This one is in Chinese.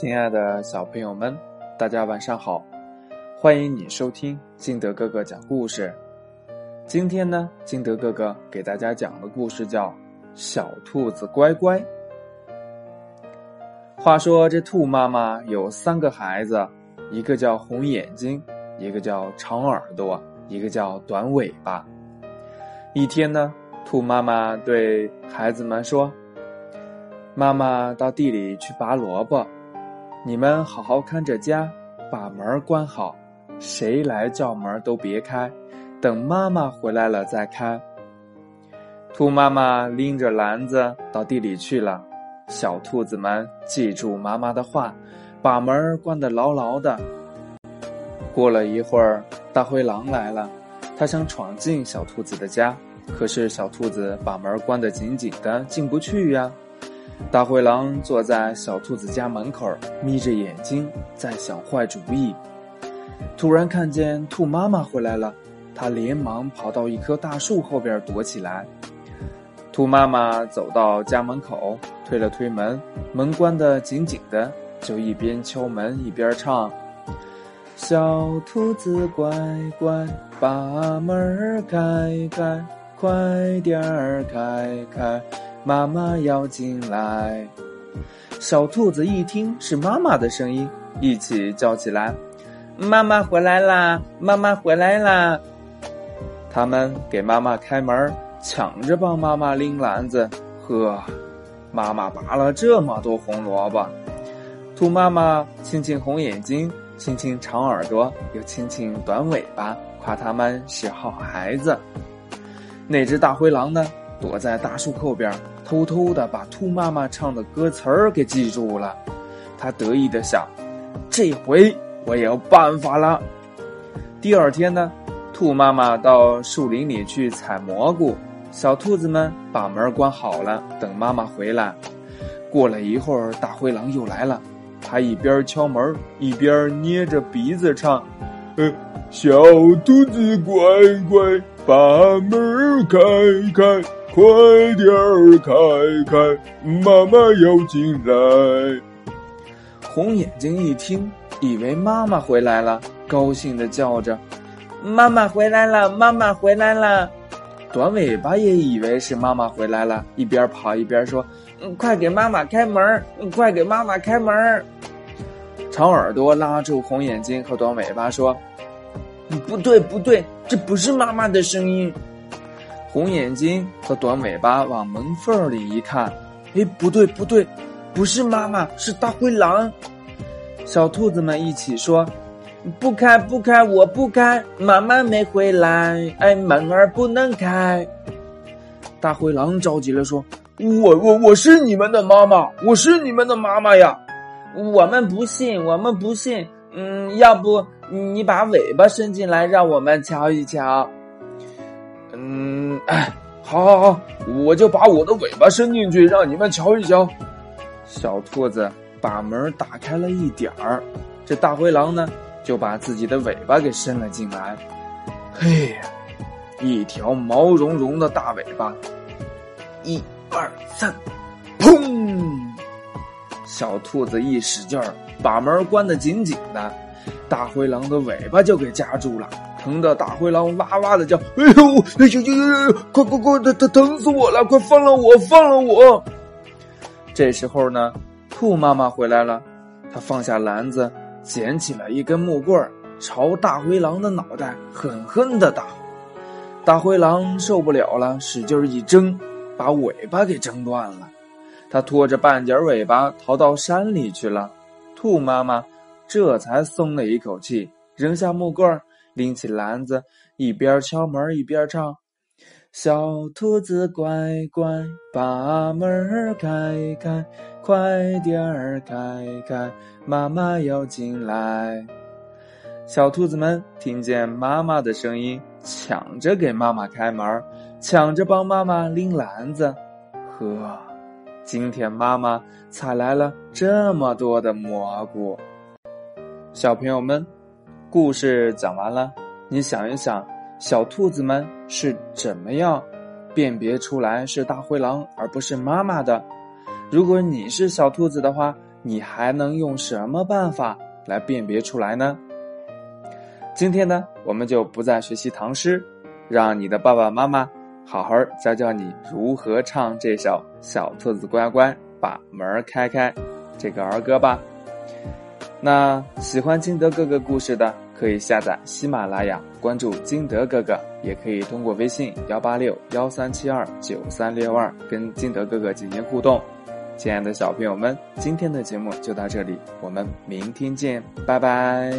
亲爱的小朋友们，大家晚上好！欢迎你收听金德哥哥讲故事。今天呢，金德哥哥给大家讲的故事叫《小兔子乖乖》。话说这兔妈妈有三个孩子，一个叫红眼睛，一个叫长耳朵，一个叫短尾巴。一天呢，兔妈妈对孩子们说：“妈妈到地里去拔萝卜。”你们好好看着家，把门关好，谁来叫门都别开，等妈妈回来了再开。兔妈妈拎着篮子到地里去了，小兔子们记住妈妈的话，把门关得牢牢的。过了一会儿，大灰狼来了，他想闯进小兔子的家，可是小兔子把门关得紧紧的，进不去呀。大灰狼坐在小兔子家门口，眯着眼睛在想坏主意。突然看见兔妈妈回来了，它连忙跑到一棵大树后边躲起来。兔妈妈走到家门口，推了推门，门关得紧紧的，就一边敲门一边唱：“小兔子乖乖，把门开开，快点儿开开。”妈妈要进来，小兔子一听是妈妈的声音，一起叫起来：“妈妈回来啦！妈妈回来啦！”他们给妈妈开门，抢着帮妈妈拎篮子。呵，妈妈拔了这么多红萝卜。兔妈妈亲亲红眼睛，亲亲长耳朵，又亲亲短尾巴，夸他们是好孩子。那只大灰狼呢？躲在大树后边，偷偷的把兔妈妈唱的歌词儿给记住了。他得意的想：“这回我也有办法了。”第二天呢，兔妈妈到树林里去采蘑菇，小兔子们把门关好了，等妈妈回来。过了一会儿，大灰狼又来了，他一边敲门，一边捏着鼻子唱：“呃，小兔子乖乖，把门开开。”快点儿开开，妈妈要进来。红眼睛一听，以为妈妈回来了，高兴的叫着：“妈妈回来了，妈妈回来了！”短尾巴也以为是妈妈回来了，一边跑一边说：“嗯快给妈妈开门！快给妈妈开门！”长耳朵拉住红眼睛和短尾巴说：“不对，不对，这不是妈妈的声音。”红眼睛和短尾巴往门缝里一看，哎，不对不对，不是妈妈，是大灰狼。小兔子们一起说：“不开不开，我不开，妈妈没回来，哎，门儿不能开。”大灰狼着急了，说：“我我我是你们的妈妈，我是你们的妈妈呀！我们不信，我们不信。嗯，要不你把尾巴伸进来，让我们瞧一瞧。”嗯，好，好，好，我就把我的尾巴伸进去，让你们瞧一瞧。小兔子把门打开了一点儿，这大灰狼呢，就把自己的尾巴给伸了进来。嘿，一条毛茸茸的大尾巴，一二三，砰！小兔子一使劲儿，把门关得紧紧的，大灰狼的尾巴就给夹住了。疼的大灰狼哇哇的叫，哎呦，哎呦呦呦呦，快快快，疼疼疼死我了！快放了我，放了我！这时候呢，兔妈妈回来了，她放下篮子，捡起了一根木棍儿，朝大灰狼的脑袋狠狠的打。大灰狼受不了了，使劲一挣，把尾巴给挣断了。他拖着半截尾巴逃到山里去了。兔妈妈这才松了一口气，扔下木棍。拎起篮子，一边敲门一边唱：“小兔子乖乖，把门开开，快点儿开开，妈妈要进来。”小兔子们听见妈妈的声音，抢着给妈妈开门，抢着帮妈妈拎篮子。呵，今天妈妈采来了这么多的蘑菇。小朋友们。故事讲完了，你想一想，小兔子们是怎么样辨别出来是大灰狼而不是妈妈的？如果你是小兔子的话，你还能用什么办法来辨别出来呢？今天呢，我们就不再学习唐诗，让你的爸爸妈妈好好教教你如何唱这首《小兔子乖乖把门开开》这个儿歌吧。那喜欢金德哥哥故事的，可以下载喜马拉雅，关注金德哥哥，也可以通过微信幺八六幺三七二九三六二跟金德哥哥进行互动。亲爱的小朋友们，今天的节目就到这里，我们明天见，拜拜。